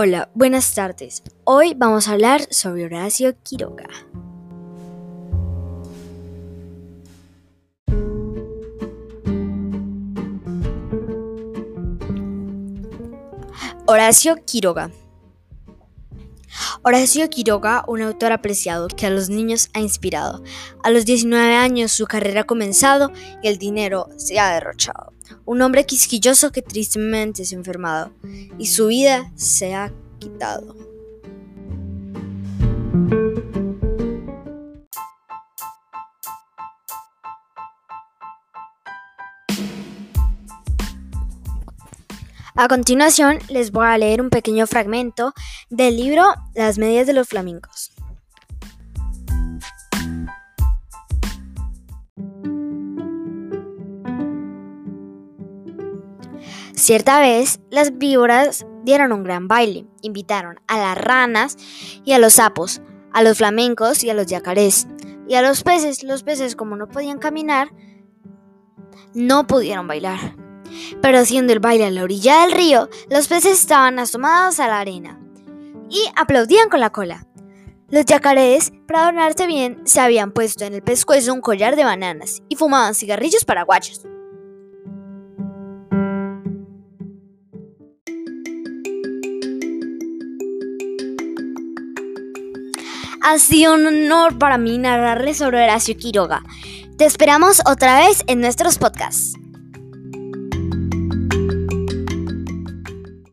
Hola, buenas tardes. Hoy vamos a hablar sobre Horacio Quiroga. Horacio Quiroga. Horacio Quiroga, un autor apreciado que a los niños ha inspirado. A los 19 años su carrera ha comenzado y el dinero se ha derrochado. Un hombre quisquilloso que tristemente se ha enfermado y su vida se ha quitado. A continuación les voy a leer un pequeño fragmento del libro Las medias de los flamencos. Cierta vez, las víboras dieron un gran baile. Invitaron a las ranas y a los sapos, a los flamencos y a los yacarés, y a los peces. Los peces, como no podían caminar, no pudieron bailar. Pero haciendo el baile a la orilla del río, los peces estaban asomados a la arena y aplaudían con la cola. Los yacarés, para adornarse bien, se habían puesto en el pescuezo un collar de bananas y fumaban cigarrillos paraguayos. Ha sido un honor para mí narrarles sobre Horacio Quiroga. Te esperamos otra vez en nuestros podcasts.